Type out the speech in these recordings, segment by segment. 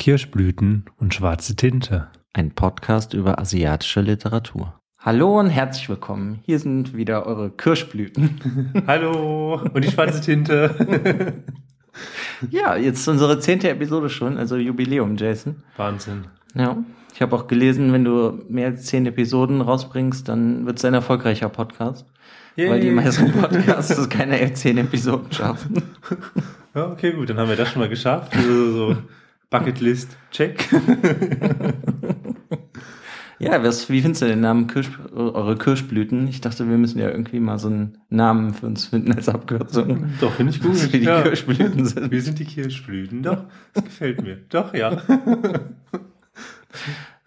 Kirschblüten und schwarze Tinte. Ein Podcast über asiatische Literatur. Hallo und herzlich willkommen. Hier sind wieder eure Kirschblüten. Hallo und die schwarze Tinte. ja, jetzt unsere zehnte Episode schon, also Jubiläum, Jason. Wahnsinn. Ja. Ich habe auch gelesen, wenn du mehr als zehn Episoden rausbringst, dann wird es ein erfolgreicher Podcast. Yay. Weil die meisten Podcasts keine zehn Episoden schaffen. Ja, okay, gut, dann haben wir das schon mal geschafft. Also so Bucketlist, check. ja, was, wie findest du den Namen Kirsch, eure Kirschblüten? Ich dachte, wir müssen ja irgendwie mal so einen Namen für uns finden als Abkürzung. Doch, finde ich gut. Dass wir die ja. Kirschblüten sind. Wir sind die Kirschblüten. Doch, das gefällt mir. Doch, ja.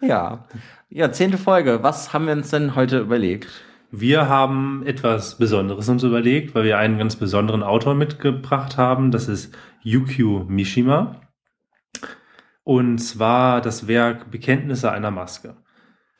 ja. Ja, zehnte Folge. Was haben wir uns denn heute überlegt? Wir haben etwas Besonderes uns überlegt, weil wir einen ganz besonderen Autor mitgebracht haben. Das ist Yukio Mishima. Und zwar das Werk Bekenntnisse einer Maske.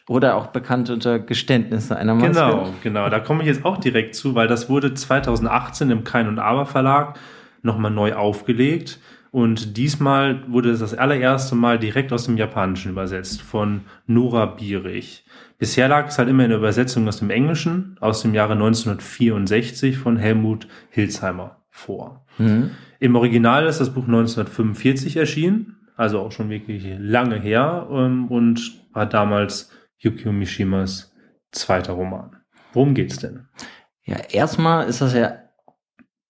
Oder auch bekannt unter Geständnisse einer Maske. Genau, genau. Da komme ich jetzt auch direkt zu, weil das wurde 2018 im Kein und Aber Verlag nochmal neu aufgelegt. Und diesmal wurde es das allererste Mal direkt aus dem Japanischen übersetzt von Nora Bierich. Bisher lag es halt immer in der Übersetzung aus dem Englischen aus dem Jahre 1964 von Helmut Hilsheimer vor. Mhm. Im Original ist das Buch 1945 erschienen, also auch schon wirklich lange her ähm, und war damals Yukio Mishimas zweiter Roman. Worum geht's denn? Ja, erstmal ist das ja,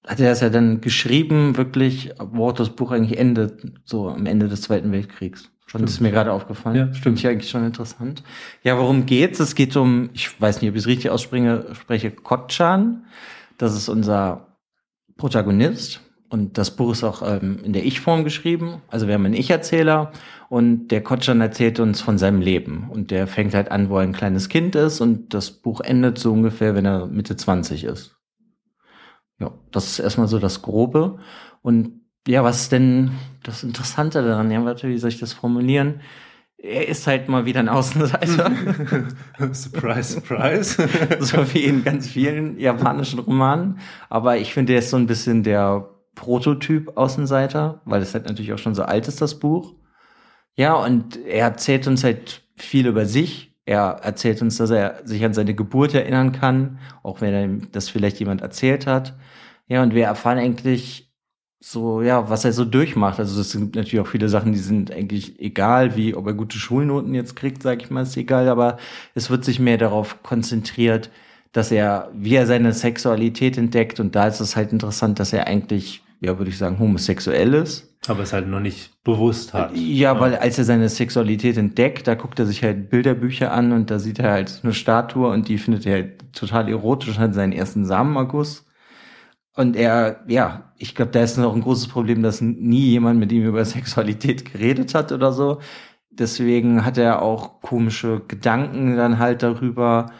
hat er das ja dann geschrieben, wirklich, wo das Buch eigentlich endet, so am Ende des Zweiten Weltkriegs. Stimmt. Das ist mir gerade aufgefallen. Ja, stimmt. Ich eigentlich schon interessant. Ja, worum geht's? Es geht um, ich weiß nicht, ob ich es richtig ausspreche, spreche, Kotchan. Das ist unser Protagonist. Und das Buch ist auch ähm, in der Ich-Form geschrieben. Also wir haben einen Ich-Erzähler und der Kotschan erzählt uns von seinem Leben. Und der fängt halt an, wo er ein kleines Kind ist und das Buch endet so ungefähr, wenn er Mitte 20 ist. Ja, das ist erstmal so das Grobe. Und ja, was ist denn das Interessante daran? Ja, warte, wie soll ich das formulieren? Er ist halt mal wieder ein Außenseiter. surprise, surprise. so wie in ganz vielen japanischen Romanen. Aber ich finde, er ist so ein bisschen der Prototyp Außenseiter, weil es halt natürlich auch schon so alt ist, das Buch. Ja, und er erzählt uns halt viel über sich. Er erzählt uns, dass er sich an seine Geburt erinnern kann, auch wenn er das vielleicht jemand erzählt hat. Ja, und wir erfahren eigentlich so, ja, was er so durchmacht. Also es sind natürlich auch viele Sachen, die sind eigentlich egal, wie ob er gute Schulnoten jetzt kriegt, sag ich mal, ist egal, aber es wird sich mehr darauf konzentriert, dass er, wie er seine Sexualität entdeckt und da ist es halt interessant, dass er eigentlich ja, würde ich sagen, homosexuell ist. Aber es halt noch nicht bewusst hat. Ja, ja, weil als er seine Sexualität entdeckt, da guckt er sich halt Bilderbücher an und da sieht er halt eine Statue und die findet er halt total erotisch, hat seinen ersten Samenerguss. Und er, ja, ich glaube, da ist noch ein großes Problem, dass nie jemand mit ihm über Sexualität geredet hat oder so. Deswegen hat er auch komische Gedanken dann halt darüber.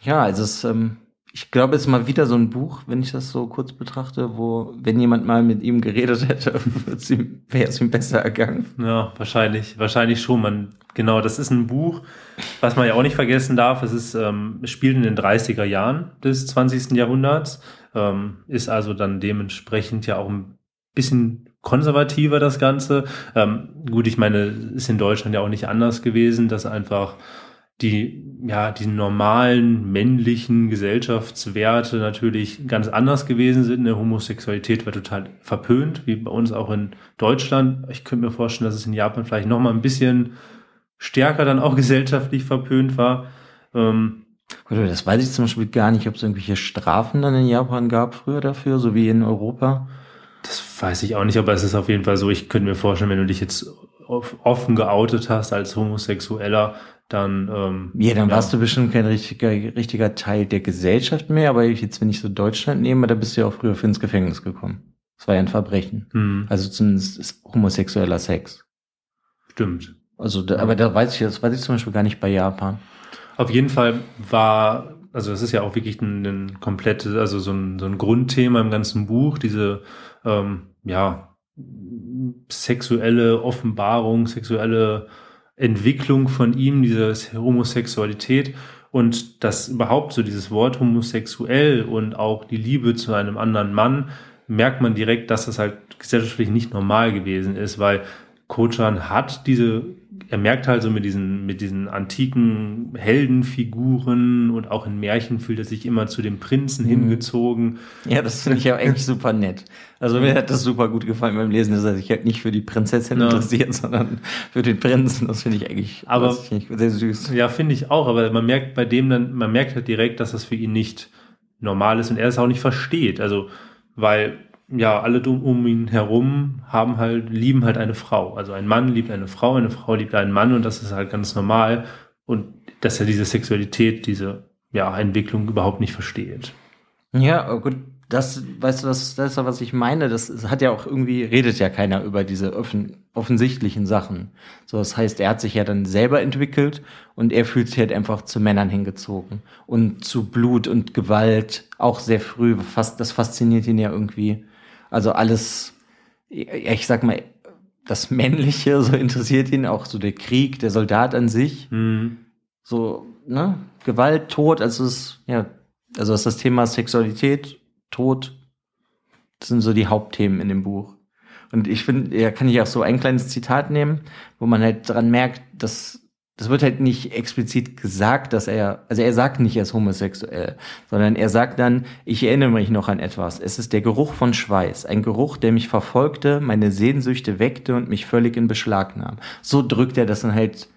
Ja, also es, ähm, ich glaube, es ist mal wieder so ein Buch, wenn ich das so kurz betrachte, wo, wenn jemand mal mit ihm geredet hätte, wäre es ihm besser ergangen. Ja, wahrscheinlich, wahrscheinlich schon. Man, genau, das ist ein Buch, was man ja auch nicht vergessen darf. Es ist, ähm, es spielt in den 30er Jahren des 20. Jahrhunderts, ähm, ist also dann dementsprechend ja auch ein bisschen konservativer das Ganze. Ähm, gut, ich meine, ist in Deutschland ja auch nicht anders gewesen, dass einfach die, ja, die normalen männlichen Gesellschaftswerte natürlich ganz anders gewesen sind. Eine Homosexualität war total verpönt, wie bei uns auch in Deutschland. Ich könnte mir vorstellen, dass es in Japan vielleicht noch mal ein bisschen stärker dann auch gesellschaftlich verpönt war. Ähm, das weiß ich zum Beispiel gar nicht, ob es irgendwelche Strafen dann in Japan gab früher dafür, so wie in Europa. Das weiß ich auch nicht, aber es ist auf jeden Fall so, ich könnte mir vorstellen, wenn du dich jetzt offen geoutet hast als Homosexueller, dann ähm, ja, dann ja. warst du bestimmt kein richtiger, richtiger Teil der Gesellschaft mehr, aber jetzt, wenn ich so Deutschland nehme, da bist du ja auch früher für ins Gefängnis gekommen. Das war ja ein Verbrechen. Mhm. Also zumindest ist homosexueller Sex. Stimmt. Also, da, aber da weiß ich, das weiß ich zum Beispiel gar nicht bei Japan. Auf jeden Fall war, also das ist ja auch wirklich ein, ein komplettes, also so ein, so ein Grundthema im ganzen Buch, diese, ähm, ja, sexuelle Offenbarung, sexuelle Entwicklung von ihm, diese Homosexualität. Und das überhaupt so dieses Wort homosexuell und auch die Liebe zu einem anderen Mann, merkt man direkt, dass das halt gesellschaftlich nicht normal gewesen ist, weil Kochan hat diese er merkt halt so mit diesen, mit diesen antiken Heldenfiguren und auch in Märchen fühlt er sich immer zu dem Prinzen mhm. hingezogen. Ja, das finde ich ja eigentlich super nett. Also mir hat das super gut gefallen beim Lesen, dass er sich halt nicht für die Prinzessin ja. interessiert, sondern für den Prinzen. Das finde ich eigentlich aber, ich sehr süß. Ja, finde ich auch, aber man merkt bei dem dann, man merkt halt direkt, dass das für ihn nicht normal ist und er es auch nicht versteht. Also, weil ja, alle um ihn herum haben halt, lieben halt eine Frau. Also ein Mann liebt eine Frau, eine Frau liebt einen Mann und das ist halt ganz normal. Und dass er diese Sexualität, diese ja, Entwicklung überhaupt nicht versteht. Ja, gut, das, weißt du, das, das ist ja, was ich meine. Das hat ja auch irgendwie, redet ja keiner über diese offen, offensichtlichen Sachen. So, das heißt, er hat sich ja dann selber entwickelt und er fühlt sich halt einfach zu Männern hingezogen. Und zu Blut und Gewalt auch sehr früh. Fast, das fasziniert ihn ja irgendwie. Also alles, ich sag mal, das Männliche, so interessiert ihn auch so der Krieg, der Soldat an sich. Mhm. So, ne? Gewalt, Tod, also es, ja, also ist das Thema Sexualität, Tod, das sind so die Hauptthemen in dem Buch. Und ich finde, ja, kann ich auch so ein kleines Zitat nehmen, wo man halt dran merkt, dass das wird halt nicht explizit gesagt, dass er, also er sagt nicht, er ist homosexuell, sondern er sagt dann, ich erinnere mich noch an etwas. Es ist der Geruch von Schweiß, ein Geruch, der mich verfolgte, meine Sehnsüchte weckte und mich völlig in Beschlag nahm. So drückt er das dann halt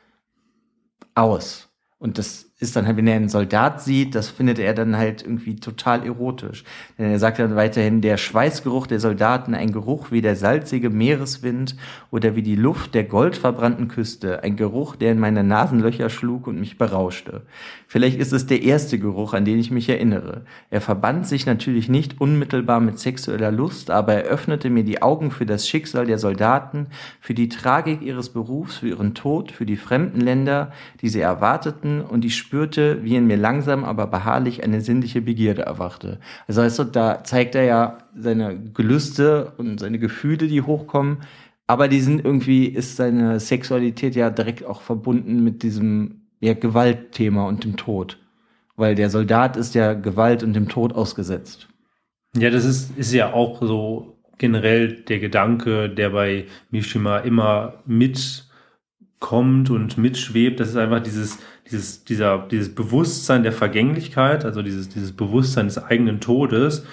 aus. Und das ist dann halt, wenn er einen Soldat sieht, das findet er dann halt irgendwie total erotisch. Denn er sagt dann weiterhin, der Schweißgeruch der Soldaten, ein Geruch wie der salzige Meereswind oder wie die Luft der goldverbrannten Küste, ein Geruch, der in meine Nasenlöcher schlug und mich berauschte. Vielleicht ist es der erste Geruch, an den ich mich erinnere. Er verband sich natürlich nicht unmittelbar mit sexueller Lust, aber er öffnete mir die Augen für das Schicksal der Soldaten, für die Tragik ihres Berufs, für ihren Tod, für die fremden Länder, die sie erwarteten und die spürte, wie in mir langsam, aber beharrlich eine sinnliche Begierde erwachte. Also weißt du, da zeigt er ja seine Gelüste und seine Gefühle, die hochkommen, aber die sind irgendwie, ist seine Sexualität ja direkt auch verbunden mit diesem ja, Gewaltthema und dem Tod. Weil der Soldat ist ja Gewalt und dem Tod ausgesetzt. Ja, das ist, ist ja auch so generell der Gedanke, der bei Mishima immer mitkommt und mitschwebt. Das ist einfach dieses, dieses, dieser, dieses Bewusstsein der Vergänglichkeit, also dieses, dieses Bewusstsein des eigenen Todes,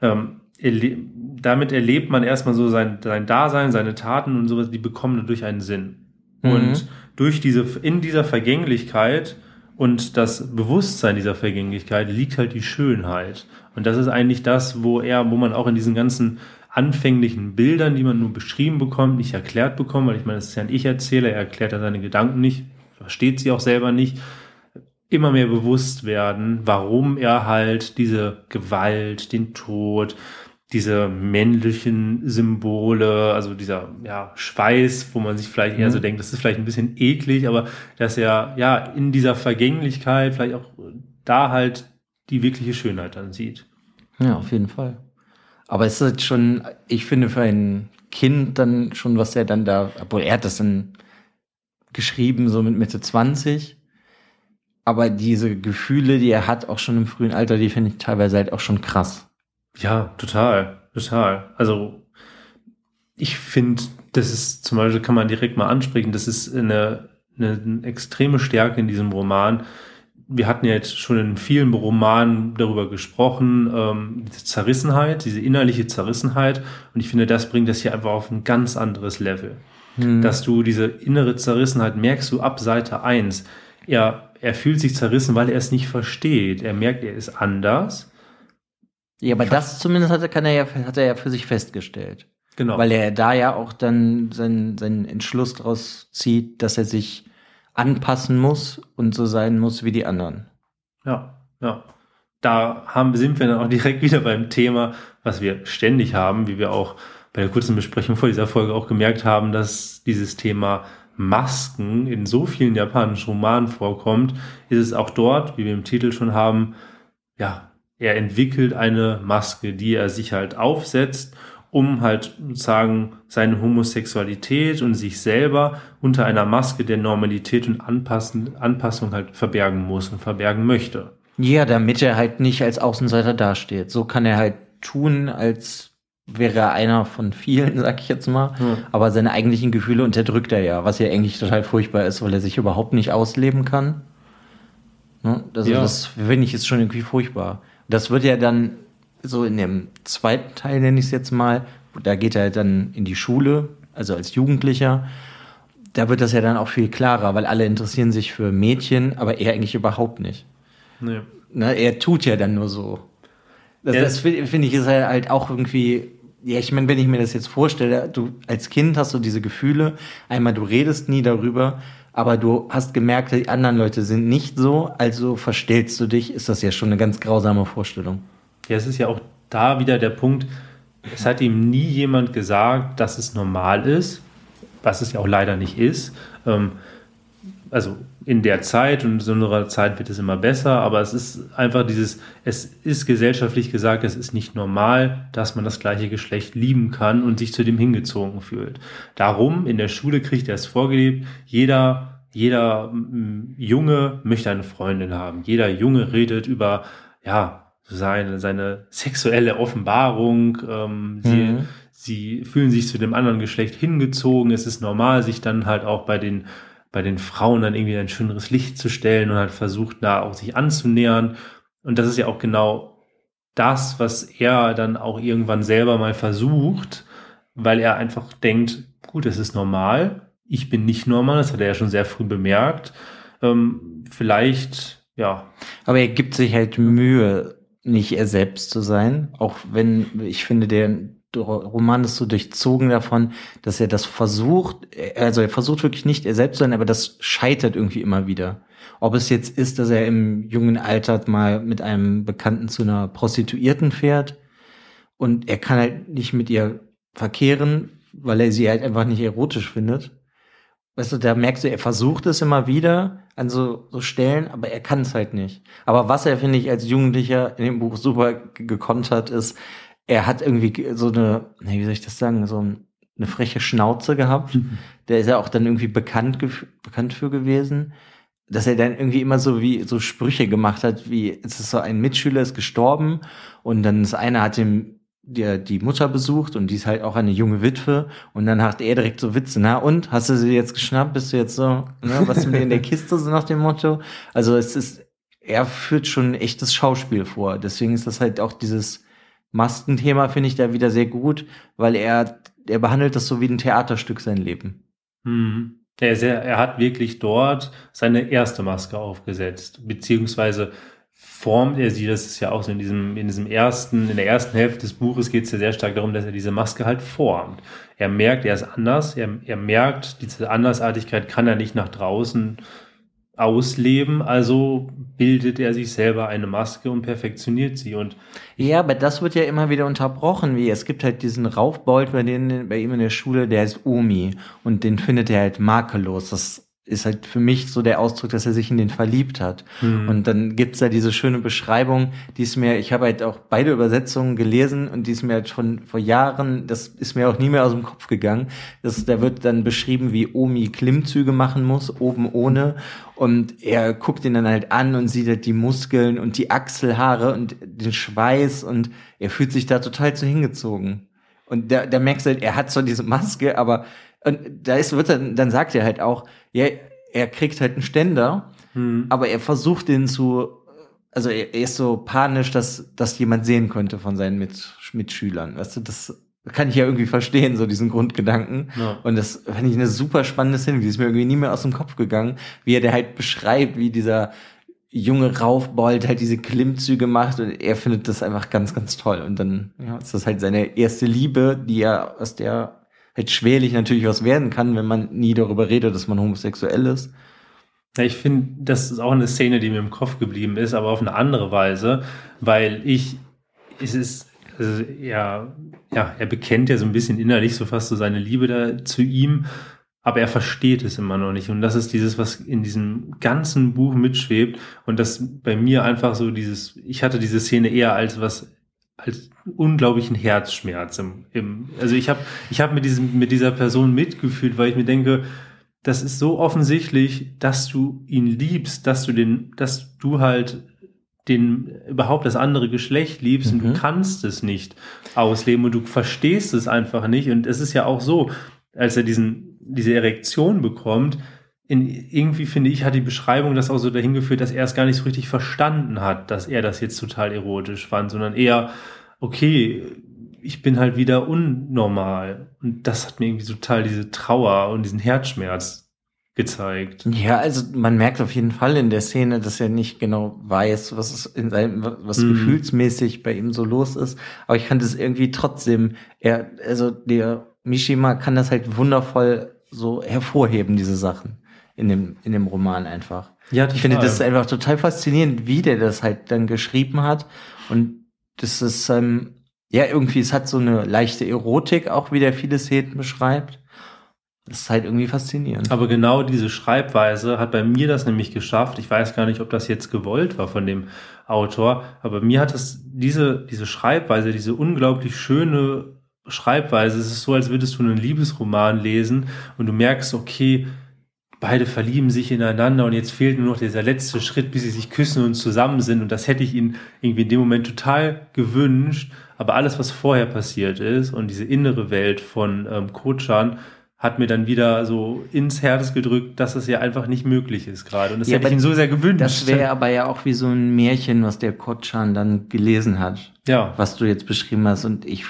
ähm, erle damit erlebt man erstmal so sein, sein Dasein, seine Taten und sowas, die bekommen dadurch einen Sinn. Mhm. Und durch diese, in dieser Vergänglichkeit und das Bewusstsein dieser Vergänglichkeit liegt halt die Schönheit. Und das ist eigentlich das, wo er, wo man auch in diesen ganzen anfänglichen Bildern, die man nur beschrieben bekommt, nicht erklärt bekommt, weil ich meine, das ist ja ein Ich-Erzähler, er erklärt ja seine Gedanken nicht, versteht sie auch selber nicht, immer mehr bewusst werden, warum er halt diese Gewalt, den Tod, diese männlichen Symbole, also dieser ja, Schweiß, wo man sich vielleicht eher mhm. so denkt, das ist vielleicht ein bisschen eklig, aber dass er ja in dieser Vergänglichkeit vielleicht auch da halt die wirkliche Schönheit dann sieht. Ja, auf jeden Fall. Aber es ist halt schon, ich finde für ein Kind dann schon, was er dann da, obwohl er hat das dann geschrieben, so mit Mitte 20. Aber diese Gefühle, die er hat, auch schon im frühen Alter, die finde ich teilweise halt auch schon krass. Ja, total, total. Also ich finde, das ist zum Beispiel, kann man direkt mal ansprechen, das ist eine, eine, extreme Stärke in diesem Roman. Wir hatten ja jetzt schon in vielen Romanen darüber gesprochen, ähm, diese Zerrissenheit, diese innerliche Zerrissenheit. Und ich finde, das bringt das hier einfach auf ein ganz anderes Level hm. dass du diese innere Zerrissenheit merkst du ab Seite 1. Er, er fühlt sich zerrissen, weil er es nicht versteht. Er merkt, er ist anders. Ja, aber das zumindest hat er, kann er ja, hat er ja für sich festgestellt. Genau. Weil er da ja auch dann seinen, seinen Entschluss daraus zieht, dass er sich anpassen muss und so sein muss wie die anderen. Ja, ja. Da haben, sind wir dann auch direkt wieder beim Thema, was wir ständig haben, wie wir auch bei der kurzen Besprechung vor dieser Folge auch gemerkt haben, dass dieses Thema Masken in so vielen japanischen Romanen vorkommt, ist es auch dort, wie wir im Titel schon haben, ja, er entwickelt eine Maske, die er sich halt aufsetzt, um halt sozusagen seine Homosexualität und sich selber unter einer Maske der Normalität und Anpassung halt verbergen muss und verbergen möchte. Ja, damit er halt nicht als Außenseiter dasteht. So kann er halt tun, als wäre er einer von vielen, sag ich jetzt mal. Ja. Aber seine eigentlichen Gefühle unterdrückt er ja, was ja eigentlich total furchtbar ist, weil er sich überhaupt nicht ausleben kann. Ne? Also ja. das finde ich ist schon irgendwie furchtbar. Das wird ja dann so in dem zweiten Teil, nenne ich es jetzt mal, da geht er dann in die Schule, also als Jugendlicher. Da wird das ja dann auch viel klarer, weil alle interessieren sich für Mädchen, aber er eigentlich überhaupt nicht. Nee. Ne, er tut ja dann nur so. Das, ja. das finde ich ist halt auch irgendwie, ja, ich meine, wenn ich mir das jetzt vorstelle, du als Kind hast du diese Gefühle, einmal du redest nie darüber, aber du hast gemerkt, die anderen Leute sind nicht so, also verstellst du dich, ist das ja schon eine ganz grausame Vorstellung. Ja, es ist ja auch da wieder der Punkt, es hat ihm nie jemand gesagt, dass es normal ist, was es ja auch leider nicht ist. Ähm, also in der Zeit und in so einer Zeit wird es immer besser, aber es ist einfach dieses, es ist gesellschaftlich gesagt, es ist nicht normal, dass man das gleiche Geschlecht lieben kann und sich zu dem hingezogen fühlt. Darum, in der Schule kriegt er es vorgelebt, jeder, jeder mm, Junge möchte eine Freundin haben. Jeder Junge redet über, ja, seine, seine sexuelle Offenbarung, ähm, sie, mhm. sie fühlen sich zu dem anderen Geschlecht hingezogen. Es ist normal, sich dann halt auch bei den bei den Frauen dann irgendwie ein schöneres Licht zu stellen und halt versucht, da auch sich anzunähern. Und das ist ja auch genau das, was er dann auch irgendwann selber mal versucht, weil er einfach denkt, gut, es ist normal, ich bin nicht normal, das hat er ja schon sehr früh bemerkt. Ähm, vielleicht, ja. Aber er gibt sich halt Mühe, nicht er selbst zu sein, auch wenn ich finde, der Roman ist so durchzogen davon, dass er das versucht, also er versucht wirklich nicht er selbst zu sein, aber das scheitert irgendwie immer wieder. Ob es jetzt ist, dass er im jungen Alter mal mit einem Bekannten zu einer Prostituierten fährt und er kann halt nicht mit ihr verkehren, weil er sie halt einfach nicht erotisch findet. Weißt du, da merkst du, er versucht es immer wieder an so, so Stellen, aber er kann es halt nicht. Aber was er, finde ich, als Jugendlicher in dem Buch super gekonnt hat, ist, er hat irgendwie so eine, wie soll ich das sagen, so eine freche Schnauze gehabt. Mhm. Der ist ja auch dann irgendwie bekannt, bekannt für gewesen, dass er dann irgendwie immer so wie so Sprüche gemacht hat, wie es ist so ein Mitschüler ist gestorben und dann das eine hat ihm die, die Mutter besucht und die ist halt auch eine junge Witwe und dann hat er direkt so Witze, na und, hast du sie jetzt geschnappt, bist du jetzt so, ne, was mit in der Kiste, so nach dem Motto. Also es ist, er führt schon ein echtes Schauspiel vor, deswegen ist das halt auch dieses, Maskenthema finde ich da wieder sehr gut, weil er, er behandelt das so wie ein Theaterstück sein Leben. Hm. Er, sehr, er hat wirklich dort seine erste Maske aufgesetzt, beziehungsweise formt er sie, das ist ja auch so in diesem, in diesem ersten, in der ersten Hälfte des Buches geht es ja sehr stark darum, dass er diese Maske halt formt. Er merkt, er ist anders, er, er merkt, diese Andersartigkeit kann er nicht nach draußen ausleben, also bildet er sich selber eine Maske und perfektioniert sie. Und ja, aber das wird ja immer wieder unterbrochen, wie es gibt halt diesen Raufbold bei, denen, bei ihm in der Schule, der ist Omi und den findet er halt makellos. Das ist halt für mich so der Ausdruck, dass er sich in den verliebt hat. Mhm. Und dann gibt's da diese schöne Beschreibung, die ist mir, ich habe halt auch beide Übersetzungen gelesen und die ist mir halt schon vor Jahren, das ist mir auch nie mehr aus dem Kopf gegangen. Das, da wird dann beschrieben, wie Omi Klimmzüge machen muss, oben ohne. Und er guckt ihn dann halt an und sieht halt die Muskeln und die Achselhaare und den Schweiß und er fühlt sich da total zu hingezogen. Und da, da merkst du halt, er hat zwar diese Maske, aber und da ist, wird dann, dann sagt er halt auch, ja, er kriegt halt einen Ständer, hm. aber er versucht den zu, also er, er, ist so panisch, dass, dass jemand sehen könnte von seinen Mit, Mitschülern. Weißt du, das kann ich ja irgendwie verstehen, so diesen Grundgedanken. Ja. Und das fand ich eine super spannende Szene, die ist mir irgendwie nie mehr aus dem Kopf gegangen, wie er der halt beschreibt, wie dieser junge Raufbold halt diese Klimmzüge macht und er findet das einfach ganz, ganz toll. Und dann ja, ist das halt seine erste Liebe, die er aus der halt schwerlich natürlich was werden kann, wenn man nie darüber redet, dass man homosexuell ist. Ja, ich finde, das ist auch eine Szene, die mir im Kopf geblieben ist, aber auf eine andere Weise, weil ich, es ist, also, ja, ja, er bekennt ja so ein bisschen innerlich so fast so seine Liebe da zu ihm, aber er versteht es immer noch nicht. Und das ist dieses, was in diesem ganzen Buch mitschwebt und das bei mir einfach so dieses, ich hatte diese Szene eher als was als unglaublichen Herzschmerz im, im also ich habe ich habe mit diesem mit dieser Person mitgefühlt, weil ich mir denke, das ist so offensichtlich, dass du ihn liebst, dass du den dass du halt den überhaupt das andere Geschlecht liebst mhm. und du mhm. kannst es nicht ausleben und du verstehst es einfach nicht. Und es ist ja auch so, als er diesen, diese Erektion bekommt, in, irgendwie finde ich, hat die Beschreibung das auch so dahin geführt, dass er es gar nicht so richtig verstanden hat, dass er das jetzt total erotisch fand, sondern eher, okay, ich bin halt wieder unnormal. Und das hat mir irgendwie total diese Trauer und diesen Herzschmerz gezeigt. Ja, also man merkt auf jeden Fall in der Szene, dass er nicht genau weiß, was es in seinem, was mm. gefühlsmäßig bei ihm so los ist. Aber ich fand es irgendwie trotzdem, er, also der Mishima kann das halt wundervoll so hervorheben, diese Sachen in dem, in dem Roman einfach. Ja, total. Ich finde das einfach total faszinierend, wie der das halt dann geschrieben hat. Und das ist, ähm, ja, irgendwie, es hat so eine leichte Erotik, auch wie der viele Szenen beschreibt. Das ist halt irgendwie faszinierend. Aber genau diese Schreibweise hat bei mir das nämlich geschafft. Ich weiß gar nicht, ob das jetzt gewollt war von dem Autor, aber mir hat es diese, diese Schreibweise, diese unglaublich schöne Schreibweise, es ist so, als würdest du einen Liebesroman lesen und du merkst, okay, beide verlieben sich ineinander und jetzt fehlt nur noch dieser letzte Schritt, bis sie sich küssen und zusammen sind und das hätte ich ihnen irgendwie in dem Moment total gewünscht, aber alles, was vorher passiert ist und diese innere Welt von ähm, Kochan, hat mir dann wieder so ins Herz gedrückt, dass es ja einfach nicht möglich ist gerade. Und das ja, hätte ich ihm so sehr gewünscht. Das wäre aber ja auch wie so ein Märchen, was der Kotschan dann gelesen hat. Ja. Was du jetzt beschrieben hast. Und ich,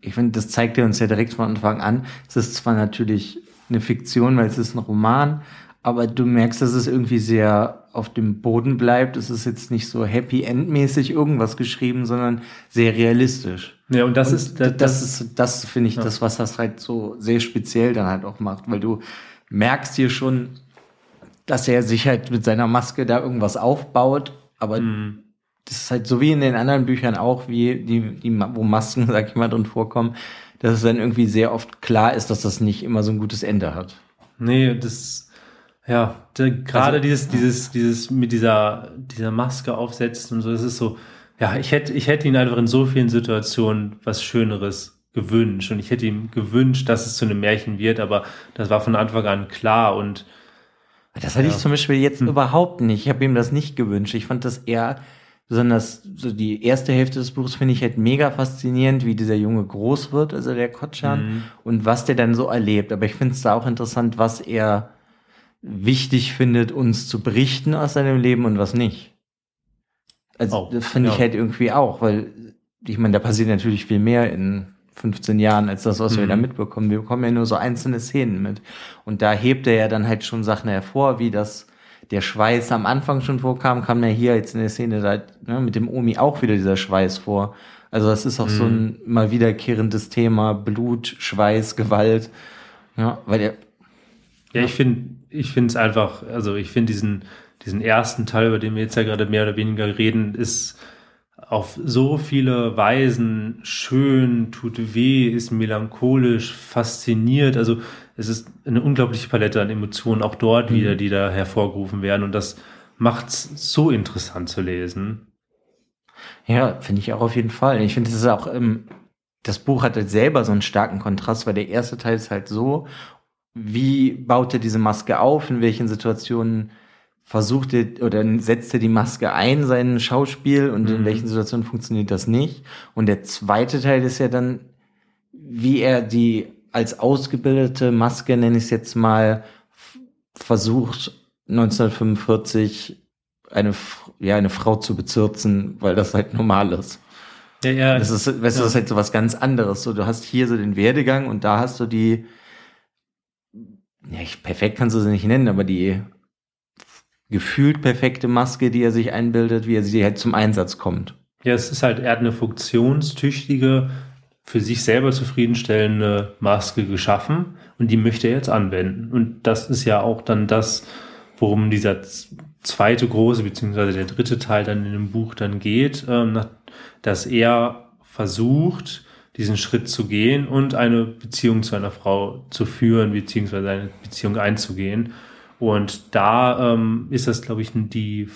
ich finde, das zeigt er uns ja direkt von Anfang an. Es ist zwar natürlich eine Fiktion, weil es ist ein Roman, aber du merkst, dass es irgendwie sehr auf dem Boden bleibt. Es ist jetzt nicht so Happy End mäßig irgendwas geschrieben, sondern sehr realistisch. Ja, und das und ist das, das ist das finde ich ja. das, was das halt so sehr speziell dann halt auch macht, weil du merkst hier schon, dass er sich halt mit seiner Maske da irgendwas aufbaut, aber mhm. das ist halt so wie in den anderen Büchern auch, wie die, die wo Masken, sag ich mal, drin vorkommen, dass es dann irgendwie sehr oft klar ist, dass das nicht immer so ein gutes Ende hat. Nee, das ja, gerade also, dieses, dieses, dieses mit dieser, dieser Maske aufsetzt und so, das ist so, ja, ich hätte, ich hätte ihn einfach in so vielen Situationen was Schöneres gewünscht und ich hätte ihm gewünscht, dass es zu einem Märchen wird, aber das war von Anfang an klar und das hatte ja. ich zum Beispiel jetzt hm. überhaupt nicht. Ich habe ihm das nicht gewünscht. Ich fand das eher besonders so die erste Hälfte des Buchs finde ich halt mega faszinierend, wie dieser Junge groß wird, also der Kotschan, mhm. und was der dann so erlebt. Aber ich finde es da auch interessant, was er wichtig findet, uns zu berichten aus seinem Leben und was nicht. Also oh, das finde ja. ich halt irgendwie auch, weil ich meine, da passiert natürlich viel mehr in 15 Jahren als das, was mhm. wir da mitbekommen. Wir bekommen ja nur so einzelne Szenen mit. Und da hebt er ja dann halt schon Sachen hervor, wie das der Schweiß am Anfang schon vorkam, kam ja hier jetzt in der Szene da, ne, mit dem Omi auch wieder dieser Schweiß vor. Also das ist auch mhm. so ein mal wiederkehrendes Thema, Blut, Schweiß, Gewalt. Ja, weil er. Ja, ich finde, ich finde es einfach, also ich finde diesen, diesen ersten Teil, über den wir jetzt ja gerade mehr oder weniger reden, ist auf so viele Weisen schön, tut weh, ist melancholisch, fasziniert. Also es ist eine unglaubliche Palette an Emotionen auch dort mhm. wieder, die da hervorgerufen werden. Und das macht es so interessant zu lesen. Ja, finde ich auch auf jeden Fall. Ich finde, es ist auch, ähm, das Buch hat halt selber so einen starken Kontrast, weil der erste Teil ist halt so wie baut er diese Maske auf, in welchen Situationen versucht er oder setzt er die Maske ein, sein Schauspiel und mhm. in welchen Situationen funktioniert das nicht. Und der zweite Teil ist ja dann, wie er die als ausgebildete Maske, nenne ich es jetzt mal, versucht 1945 eine, ja, eine Frau zu bezirzen, weil das halt normal ist. Ja, ja. Das ist, weißt ja. das ist halt so was ganz anderes. So, du hast hier so den Werdegang und da hast du die, ja, ich, perfekt kannst du sie nicht nennen, aber die gefühlt perfekte Maske, die er sich einbildet, wie er sie halt zum Einsatz kommt. Ja, es ist halt, er hat eine funktionstüchtige, für sich selber zufriedenstellende Maske geschaffen und die möchte er jetzt anwenden. Und das ist ja auch dann das, worum dieser zweite große, beziehungsweise der dritte Teil dann in dem Buch dann geht, ähm, dass er versucht, diesen Schritt zu gehen und eine Beziehung zu einer Frau zu führen, beziehungsweise eine Beziehung einzugehen. Und da ähm, ist das, glaube ich, die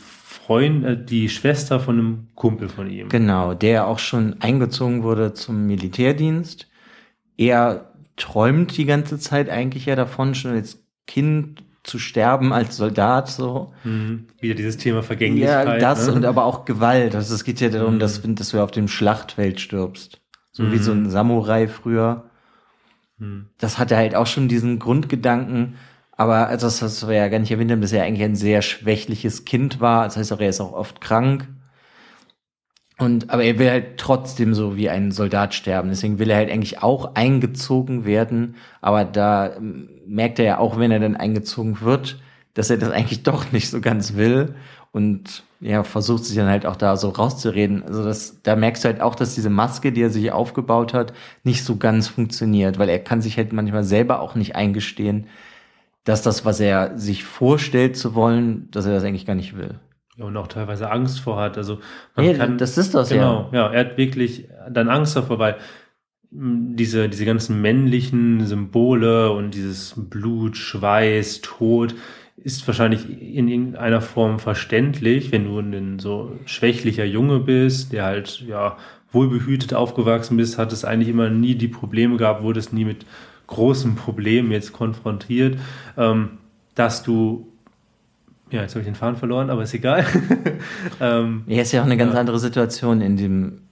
Freund, äh, die Schwester von einem Kumpel von ihm. Genau, der auch schon eingezogen wurde zum Militärdienst. Er träumt die ganze Zeit eigentlich ja davon, schon als Kind zu sterben als Soldat so. Mhm. Wieder dieses Thema Vergänglichkeit. Ja, das ne? und aber auch Gewalt. Also es geht ja darum, mhm. dass, dass du auf dem Schlachtfeld stirbst. So mhm. wie so ein mhm. Samurai früher. Mhm. Das hatte halt auch schon diesen Grundgedanken. Aber das, was wir ja gar nicht erwähnt haben, dass er eigentlich ein sehr schwächliches Kind war. Das heißt auch, er ist auch oft krank. Und, aber er will halt trotzdem so wie ein Soldat sterben. Deswegen will er halt eigentlich auch eingezogen werden. Aber da ähm, merkt er ja auch, wenn er dann eingezogen wird, dass er das eigentlich doch nicht so ganz will. Und ja, versucht sich dann halt auch da so rauszureden. Also das, da merkst du halt auch, dass diese Maske, die er sich aufgebaut hat, nicht so ganz funktioniert, weil er kann sich halt manchmal selber auch nicht eingestehen, dass das, was er sich vorstellt zu wollen, dass er das eigentlich gar nicht will. Ja, und auch teilweise Angst vor hat. Also man nee, kann, das ist das genau, ja. Ja, er hat wirklich dann Angst davor, weil diese, diese ganzen männlichen Symbole und dieses Blut, Schweiß, Tod ist wahrscheinlich in irgendeiner Form verständlich, wenn du ein so schwächlicher Junge bist, der halt ja wohlbehütet aufgewachsen bist, hat es eigentlich immer nie die Probleme gehabt, wurde es nie mit großen Problemen jetzt konfrontiert, ähm, dass du ja, jetzt habe ich den Faden verloren, aber ist egal. ähm, ja, ist ja auch eine ganz ja. andere Situation in dem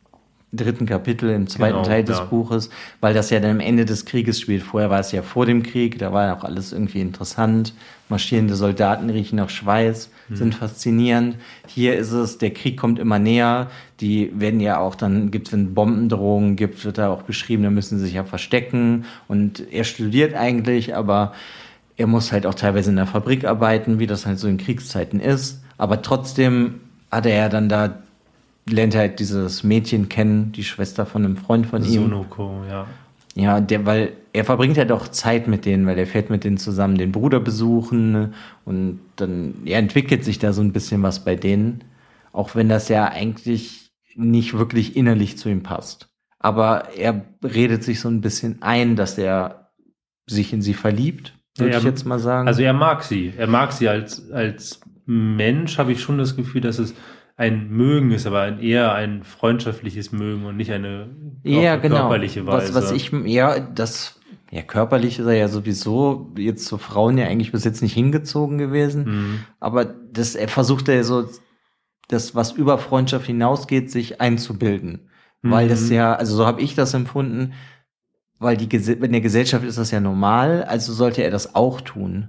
dritten Kapitel im zweiten genau, Teil des ja. Buches, weil das ja dann am Ende des Krieges spielt. Vorher war es ja vor dem Krieg, da war ja auch alles irgendwie interessant. Marschierende Soldaten riechen nach Schweiß, hm. sind faszinierend. Hier ist es, der Krieg kommt immer näher. Die werden ja auch dann, gibt es, wenn Bombendrohungen gibt, wird da auch beschrieben, da müssen sie sich ja verstecken. Und er studiert eigentlich, aber er muss halt auch teilweise in der Fabrik arbeiten, wie das halt so in Kriegszeiten ist. Aber trotzdem hat er ja dann da, lernt er halt dieses Mädchen kennen, die Schwester von einem Freund von ihm. Sonoko, ja. Ja, der, weil er verbringt halt auch Zeit mit denen, weil er fährt mit denen zusammen den Bruder besuchen und dann er entwickelt sich da so ein bisschen was bei denen, auch wenn das ja eigentlich nicht wirklich innerlich zu ihm passt. Aber er redet sich so ein bisschen ein, dass er sich in sie verliebt würde ja, ich jetzt mal sagen. Also er mag sie. Er mag sie als, als Mensch, habe ich schon das Gefühl, dass es ein Mögen ist, aber ein, eher ein freundschaftliches Mögen und nicht eine ja, genau. körperliche Weise. Was, was ich, ja, das, ja, körperlich ist er ja sowieso jetzt zu Frauen ja eigentlich bis jetzt nicht hingezogen gewesen. Mhm. Aber das, er versucht ja so, das, was über Freundschaft hinausgeht, sich einzubilden. Mhm. Weil das mhm. ja, also so habe ich das empfunden, weil die, in der Gesellschaft ist das ja normal, also sollte er das auch tun.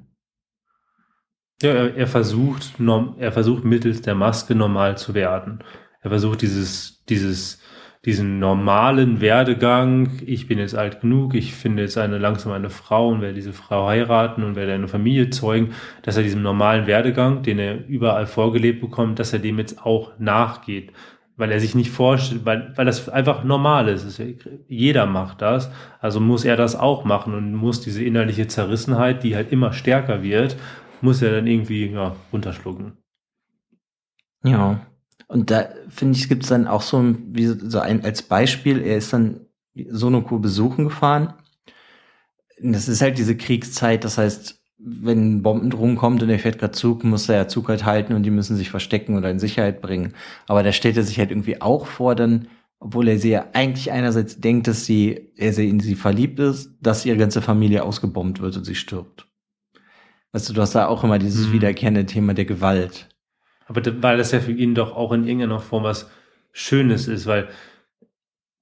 Ja, er, er versucht, er versucht mittels der Maske normal zu werden. Er versucht dieses, dieses, diesen normalen Werdegang, ich bin jetzt alt genug, ich finde jetzt eine langsam eine Frau und werde diese Frau heiraten und werde eine Familie zeugen, dass er diesem normalen Werdegang, den er überall vorgelebt bekommt, dass er dem jetzt auch nachgeht weil er sich nicht vorstellt, weil, weil das einfach normal ist. Jeder macht das, also muss er das auch machen und muss diese innerliche Zerrissenheit, die halt immer stärker wird, muss er dann irgendwie ja, runterschlucken. Ja, und da finde ich, gibt es dann auch so, wie so ein als Beispiel, er ist dann Sonoko besuchen gefahren. Das ist halt diese Kriegszeit, das heißt, wenn Bombendrohung kommt und er fährt gerade Zug, muss er ja Zug halt halten und die müssen sich verstecken oder in Sicherheit bringen. Aber da stellt er sich halt irgendwie auch vor, dann, obwohl er sie ja eigentlich einerseits denkt, dass sie, er sie in sie verliebt ist, dass ihre ganze Familie ausgebombt wird und sie stirbt. Weißt du, du hast da auch immer dieses mhm. wiederkehrende Thema der Gewalt. Aber weil das ja für ihn doch auch in irgendeiner Form was Schönes ist, weil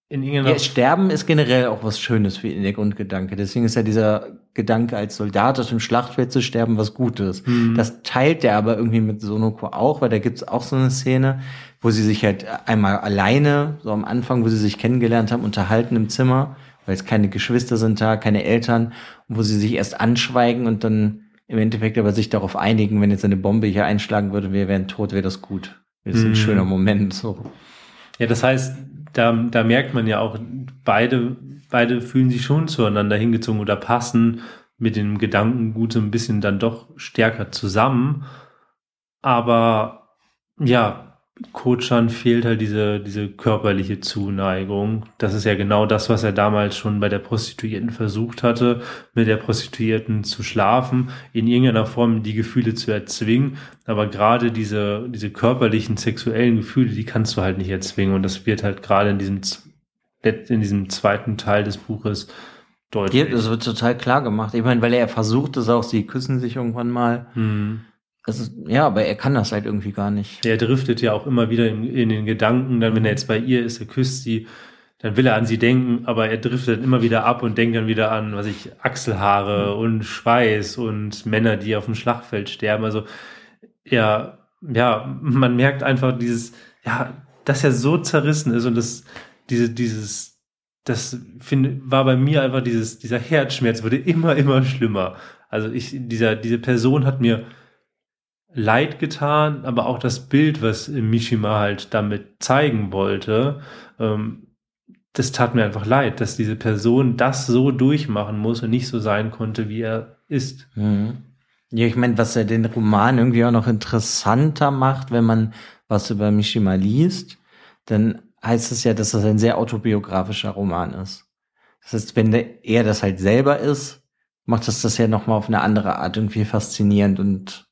in ja, Sterben ist generell auch was Schönes für ihn, der Grundgedanke. Deswegen ist ja dieser Gedanke, als Soldat aus dem Schlachtfeld zu sterben, was Gutes. Mhm. Das teilt er aber irgendwie mit Sonoko auch, weil da gibt's auch so eine Szene, wo sie sich halt einmal alleine, so am Anfang, wo sie sich kennengelernt haben, unterhalten im Zimmer, weil es keine Geschwister sind da, keine Eltern, wo sie sich erst anschweigen und dann im Endeffekt aber sich darauf einigen, wenn jetzt eine Bombe hier einschlagen würde, wir wären tot, wäre das gut. Das ist ein schöner Moment, so. Ja, das heißt, da, da merkt man ja auch, beide, beide fühlen sich schon zueinander hingezogen oder passen mit dem Gedankengut so ein bisschen dann doch stärker zusammen. Aber ja, Kochan fehlt halt diese, diese körperliche Zuneigung. Das ist ja genau das, was er damals schon bei der Prostituierten versucht hatte, mit der Prostituierten zu schlafen, in irgendeiner Form die Gefühle zu erzwingen. Aber gerade diese, diese körperlichen, sexuellen Gefühle, die kannst du halt nicht erzwingen. Und das wird halt gerade in diesem, in diesem zweiten Teil des Buches deutlich. Das wird total klar gemacht. Ich meine, weil er versucht es auch, sie küssen sich irgendwann mal. Mhm. Also, ja, aber er kann das halt irgendwie gar nicht. Er driftet ja auch immer wieder in, in den Gedanken, dann wenn er jetzt bei ihr ist, er küsst sie, dann will er an sie denken, aber er driftet immer wieder ab und denkt dann wieder an, was ich, Achselhaare mhm. und Schweiß und Männer, die auf dem Schlachtfeld sterben. Also, ja, ja, man merkt einfach dieses, ja, dass er so zerrissen ist und das, diese, dieses, das finde, war bei mir einfach dieses, dieser Herzschmerz wurde immer, immer schlimmer. Also ich, dieser, diese Person hat mir leid getan, aber auch das Bild, was Mishima halt damit zeigen wollte, ähm, das tat mir einfach leid, dass diese Person das so durchmachen muss und nicht so sein konnte, wie er ist. Mhm. Ja, ich meine, was ja den Roman irgendwie auch noch interessanter macht, wenn man was über Mishima liest, dann heißt es ja, dass das ein sehr autobiografischer Roman ist. Das heißt, wenn er das halt selber ist, macht das das ja nochmal auf eine andere Art irgendwie faszinierend und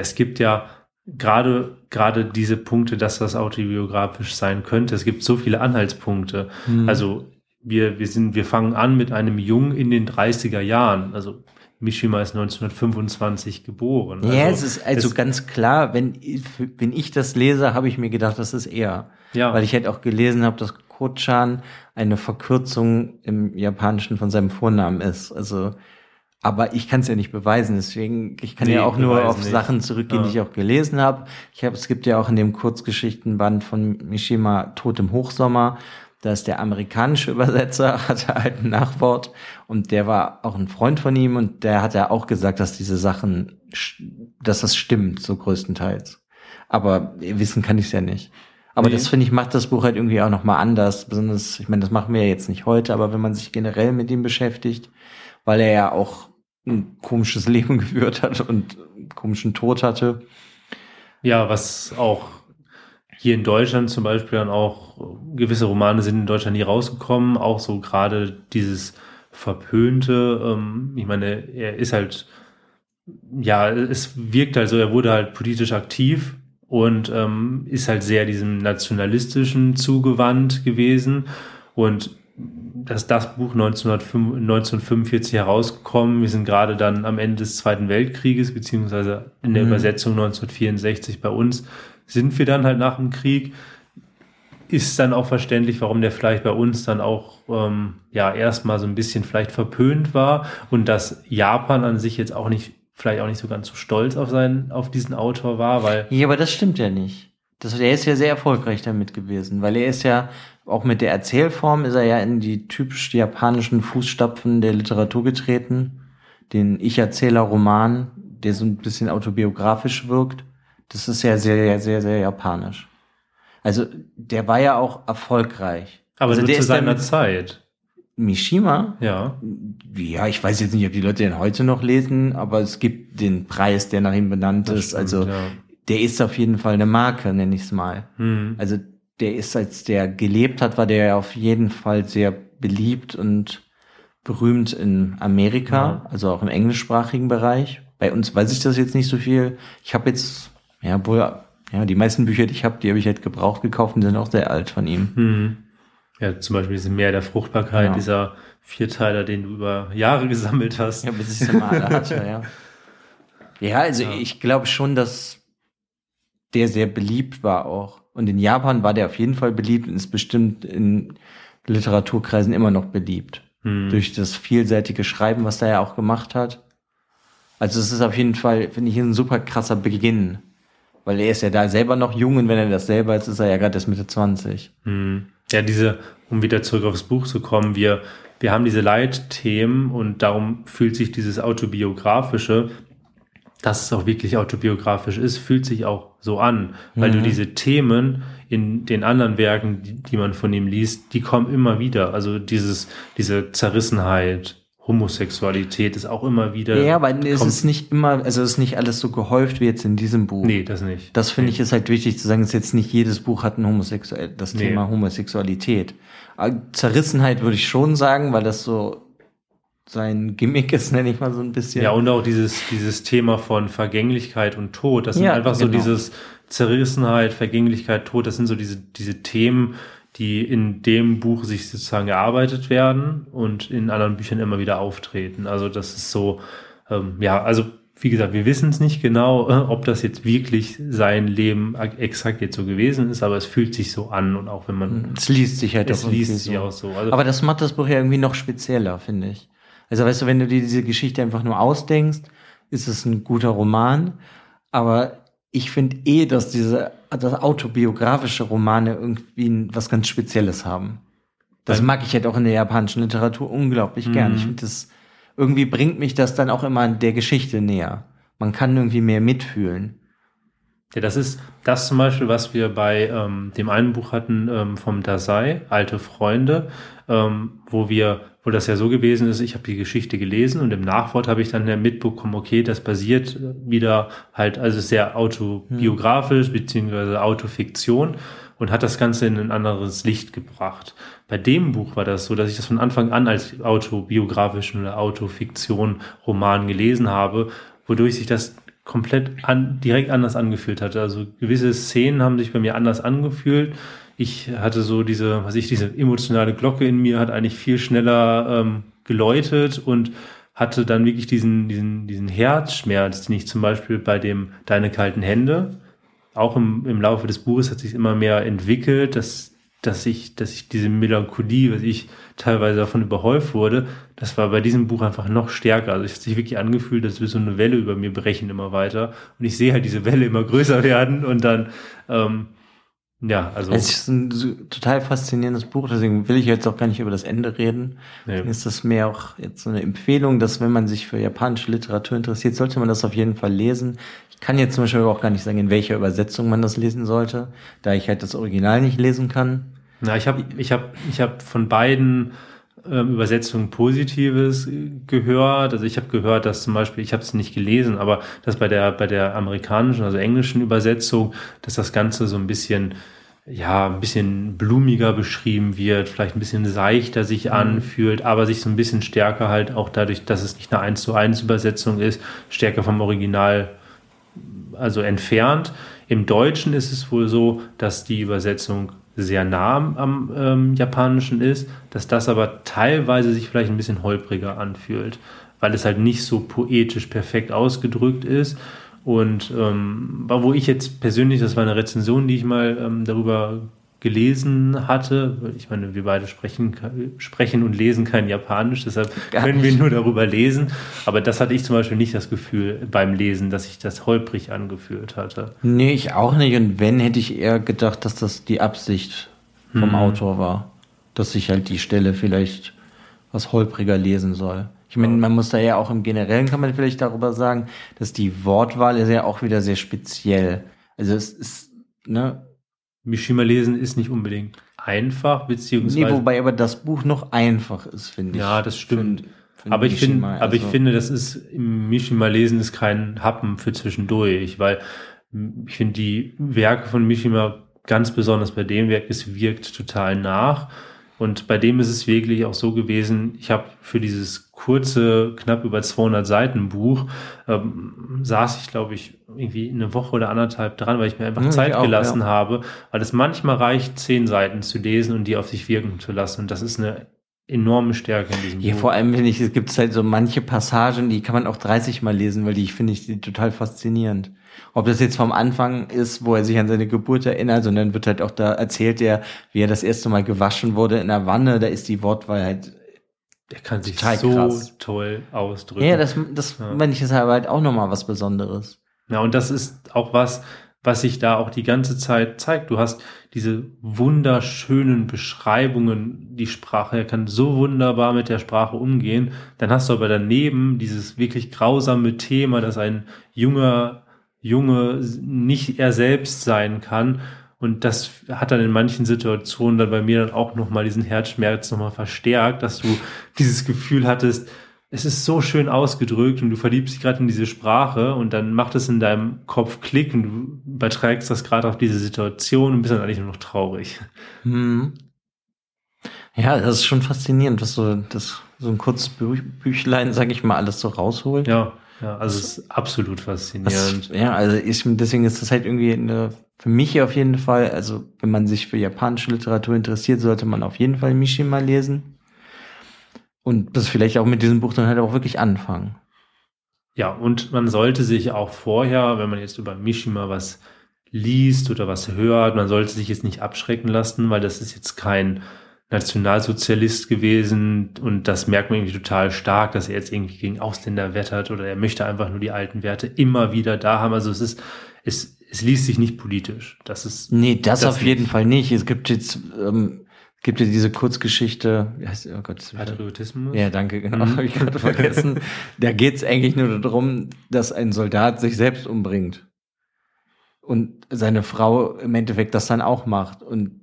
es gibt ja gerade gerade diese Punkte, dass das autobiografisch sein könnte. Es gibt so viele Anhaltspunkte. Mhm. Also wir wir sind wir fangen an mit einem Jungen in den 30er Jahren. Also Mishima ist 1925 geboren. Also, ja, es ist also es, ganz klar, wenn, wenn ich das lese, habe ich mir gedacht, das ist er. Ja. Weil ich halt auch gelesen habe, dass Kochan eine Verkürzung im Japanischen von seinem Vornamen ist. Also, aber ich kann es ja nicht beweisen, deswegen, ich kann nee, ja auch nur auf nicht. Sachen zurückgehen, ja. die ich auch gelesen habe. Ich habe, es gibt ja auch in dem Kurzgeschichtenband von Mishima Tod im Hochsommer, dass der amerikanische Übersetzer hatte halt ein Nachwort und der war auch ein Freund von ihm und der hat ja auch gesagt, dass diese Sachen, dass das stimmt, so größtenteils. Aber wissen kann ich es ja nicht. Aber nee. das finde ich macht das Buch halt irgendwie auch nochmal anders. Besonders, ich meine, das machen wir ja jetzt nicht heute, aber wenn man sich generell mit ihm beschäftigt, weil er ja auch ein komisches Leben geführt hat und einen komischen Tod hatte. Ja, was auch hier in Deutschland zum Beispiel dann auch gewisse Romane sind in Deutschland nie rausgekommen, auch so gerade dieses Verpönte. Ähm, ich meine, er ist halt, ja, es wirkt also, er wurde halt politisch aktiv und ähm, ist halt sehr diesem nationalistischen zugewandt gewesen und dass das Buch 1945 herausgekommen. Wir sind gerade dann am Ende des Zweiten Weltkrieges, beziehungsweise in der mhm. Übersetzung 1964 bei uns sind wir dann halt nach dem Krieg. Ist dann auch verständlich, warum der vielleicht bei uns dann auch ähm, ja erstmal so ein bisschen vielleicht verpönt war und dass Japan an sich jetzt auch nicht, vielleicht auch nicht so ganz so stolz auf seinen, auf diesen Autor war, weil. Ja, aber das stimmt ja nicht. Das, er ist ja sehr erfolgreich damit gewesen, weil er ist ja, auch mit der Erzählform ist er ja in die typisch japanischen Fußstapfen der Literatur getreten. Den Ich-Erzähler-Roman, der so ein bisschen autobiografisch wirkt. Das ist ja sehr, sehr, sehr, sehr japanisch. Also der war ja auch erfolgreich. Aber also der zu seiner Zeit. Mishima? Ja. Ja, ich weiß jetzt nicht, ob die Leute den heute noch lesen, aber es gibt den Preis, der nach ihm benannt das ist. Stimmt, also ja. Der ist auf jeden Fall eine Marke, nenne ich es mal. Hm. Also der ist, als der gelebt hat, war der ja auf jeden Fall sehr beliebt und berühmt in Amerika, ja. also auch im englischsprachigen Bereich. Bei uns weiß ich das jetzt nicht so viel. Ich habe jetzt ja, wohl, ja, die meisten Bücher, die ich habe, die habe ich halt gebraucht gekauft und sind auch sehr alt von ihm. Hm. Ja, zum Beispiel dieses Meer der Fruchtbarkeit, ja. dieser Vierteiler, den du über Jahre gesammelt hast. Ja, bis ich es mal hatte, ja. Ja, also ja. ich glaube schon, dass der sehr beliebt war auch. Und in Japan war der auf jeden Fall beliebt und ist bestimmt in Literaturkreisen immer noch beliebt. Hm. Durch das vielseitige Schreiben, was er ja auch gemacht hat. Also es ist auf jeden Fall, finde ich, ein super krasser Beginn weil er ist ja da selber noch jung und wenn er das selber ist, ist er ja gerade erst Mitte 20. Hm. Ja, diese, um wieder zurück aufs Buch zu kommen, wir, wir haben diese Leitthemen und darum fühlt sich dieses autobiografische, dass es auch wirklich autobiografisch ist, fühlt sich auch so an, weil mhm. du diese Themen in den anderen Werken, die, die man von ihm liest, die kommen immer wieder. Also dieses, diese Zerrissenheit, Homosexualität ist auch immer wieder. Ja, aber es ist nicht immer, also es ist nicht alles so gehäuft wie jetzt in diesem Buch. Nee, das nicht. Das finde nee. ich ist halt wichtig zu sagen, dass jetzt nicht jedes Buch hat ein Homosexuell, das nee. Thema Homosexualität. Zerrissenheit würde ich schon sagen, weil das so sein Gimmick ist, nenne ich mal so ein bisschen. Ja, und auch dieses, dieses Thema von Vergänglichkeit und Tod. Das sind ja, einfach so genau. dieses Zerrissenheit, Vergänglichkeit, Tod, das sind so diese, diese Themen, die in dem Buch sich sozusagen erarbeitet werden und in anderen Büchern immer wieder auftreten. Also das ist so, ähm, ja, also wie gesagt, wir wissen es nicht genau, ob das jetzt wirklich sein Leben exakt jetzt so gewesen ist, aber es fühlt sich so an und auch wenn man. Es liest sich halt es liest sich so. auch so. Also aber das macht das Buch ja irgendwie noch spezieller, finde ich. Also weißt du, wenn du dir diese Geschichte einfach nur ausdenkst, ist es ein guter Roman, aber ich finde eh, dass diese dass autobiografische Romane irgendwie was ganz Spezielles haben. Das mag ich halt auch in der japanischen Literatur unglaublich mhm. gern. Ich finde das irgendwie bringt mich das dann auch immer der Geschichte näher. Man kann irgendwie mehr mitfühlen. Ja, das ist das zum Beispiel, was wir bei ähm, dem einen Buch hatten ähm, vom Dasai, Alte Freunde, ähm, wo wir, wo das ja so gewesen ist, ich habe die Geschichte gelesen und im Nachwort habe ich dann ja mitbekommen, okay, das basiert wieder halt, also sehr autobiografisch hm. beziehungsweise Autofiktion und hat das Ganze in ein anderes Licht gebracht. Bei dem Buch war das so, dass ich das von Anfang an als autobiografischen oder Autofiktion-Roman gelesen habe, wodurch sich das komplett an, direkt anders angefühlt hatte. Also gewisse Szenen haben sich bei mir anders angefühlt. Ich hatte so diese, was ich, diese emotionale Glocke in mir hat eigentlich viel schneller ähm, geläutet und hatte dann wirklich diesen, diesen, diesen Herzschmerz, den ich zum Beispiel bei dem Deine kalten Hände, auch im, im Laufe des Buches hat sich immer mehr entwickelt, dass dass ich, dass ich diese Melancholie, was ich teilweise davon überhäuft wurde, das war bei diesem Buch einfach noch stärker. Also es hat sich wirklich angefühlt, als würde so eine Welle über mir brechen immer weiter. Und ich sehe halt diese Welle immer größer werden und dann, ähm, ja, also. Es ist ein total faszinierendes Buch, deswegen will ich jetzt auch gar nicht über das Ende reden. Nee. Ist das mehr auch jetzt so eine Empfehlung, dass wenn man sich für japanische Literatur interessiert, sollte man das auf jeden Fall lesen. Ich kann jetzt zum Beispiel auch gar nicht sagen, in welcher Übersetzung man das lesen sollte, da ich halt das Original nicht lesen kann. Na, ich habe ich hab, ich hab von beiden ähm, Übersetzungen Positives gehört. Also ich habe gehört, dass zum Beispiel, ich habe es nicht gelesen, aber dass bei der, bei der amerikanischen, also englischen Übersetzung, dass das Ganze so ein bisschen ja, ein bisschen blumiger beschrieben wird, vielleicht ein bisschen seichter sich mhm. anfühlt, aber sich so ein bisschen stärker halt auch dadurch, dass es nicht eine 1 zu 1 Übersetzung ist, stärker vom Original also entfernt. Im Deutschen ist es wohl so, dass die Übersetzung sehr nah am ähm, Japanischen ist, dass das aber teilweise sich vielleicht ein bisschen holpriger anfühlt, weil es halt nicht so poetisch perfekt ausgedrückt ist. Und ähm, wo ich jetzt persönlich, das war eine Rezension, die ich mal ähm, darüber gelesen hatte. Ich meine, wir beide sprechen, sprechen und lesen kein Japanisch, deshalb Gar können nicht. wir nur darüber lesen. Aber das hatte ich zum Beispiel nicht das Gefühl beim Lesen, dass sich das holprig angefühlt hatte. Nee, ich auch nicht. Und wenn, hätte ich eher gedacht, dass das die Absicht vom hm. Autor war. Dass sich halt die Stelle vielleicht was holpriger lesen soll. Ich meine, man muss da ja auch im Generellen kann man vielleicht darüber sagen, dass die Wortwahl ist ja auch wieder sehr speziell. Also es ist, ne, Mishima lesen ist nicht unbedingt einfach, beziehungsweise. Nee, wobei aber das Buch noch einfach ist, finde ich. Ja, das stimmt. Find, find aber ich finde, also aber ich finde, das ist, im Mishima lesen ist kein Happen für zwischendurch, weil ich finde die Werke von Mishima ganz besonders bei dem Werk, es wirkt total nach. Und bei dem ist es wirklich auch so gewesen, ich habe für dieses kurze, knapp über 200 Seiten Buch, ähm, saß ich, glaube ich, irgendwie eine Woche oder anderthalb dran, weil ich mir einfach ja, Zeit auch, gelassen ja. habe, weil es manchmal reicht, zehn Seiten zu lesen und die auf sich wirken zu lassen. Und das ist eine enorme Stärke in diesem ja, Buch. Vor allem finde ich, es gibt halt so manche Passagen, die kann man auch 30 Mal lesen, weil die ich finde ich total faszinierend. Ob das jetzt vom Anfang ist, wo er sich an seine Geburt erinnert, sondern wird halt auch da erzählt er, wie er das erste Mal gewaschen wurde in der Wanne, da ist die Wortwahl halt der kann sich so krass. toll ausdrücken. Ja, das, das ja. meine ich, ist halt auch nochmal was Besonderes. Ja, und das ist auch was, was sich da auch die ganze Zeit zeigt. Du hast diese wunderschönen Beschreibungen, die Sprache, er kann so wunderbar mit der Sprache umgehen. Dann hast du aber daneben dieses wirklich grausame Thema, dass ein junger Junge nicht er selbst sein kann und das hat dann in manchen Situationen dann bei mir dann auch nochmal diesen Herzschmerz nochmal verstärkt, dass du dieses Gefühl hattest, es ist so schön ausgedrückt und du verliebst dich gerade in diese Sprache und dann macht es in deinem Kopf Klick und du überträgst das gerade auf diese Situation und bist dann eigentlich nur noch traurig. Hm. Ja, das ist schon faszinierend, was so, das, so ein kurzes Büchlein, sag ich mal, alles so rausholt. Ja. Ja, also es ist absolut faszinierend. Das, ja, also ich, deswegen ist das halt irgendwie eine, für mich auf jeden Fall, also wenn man sich für japanische Literatur interessiert, sollte man auf jeden Fall Mishima lesen. Und das vielleicht auch mit diesem Buch dann halt auch wirklich anfangen. Ja, und man sollte sich auch vorher, wenn man jetzt über Mishima was liest oder was hört, man sollte sich jetzt nicht abschrecken lassen, weil das ist jetzt kein Nationalsozialist gewesen und das merkt man irgendwie total stark, dass er jetzt irgendwie gegen Ausländer wettert oder er möchte einfach nur die alten Werte immer wieder da haben. Also es ist, es, es liest sich nicht politisch. Das ist. Nee, das, das auf nicht. jeden Fall nicht. Es gibt jetzt, ähm, gibt ja diese Kurzgeschichte, wie heißt, oh Gott, Patriotismus? Ja, danke, genau, mhm. habe ich gerade vergessen. da geht es eigentlich nur darum, dass ein Soldat sich selbst umbringt. Und seine Frau im Endeffekt das dann auch macht. Und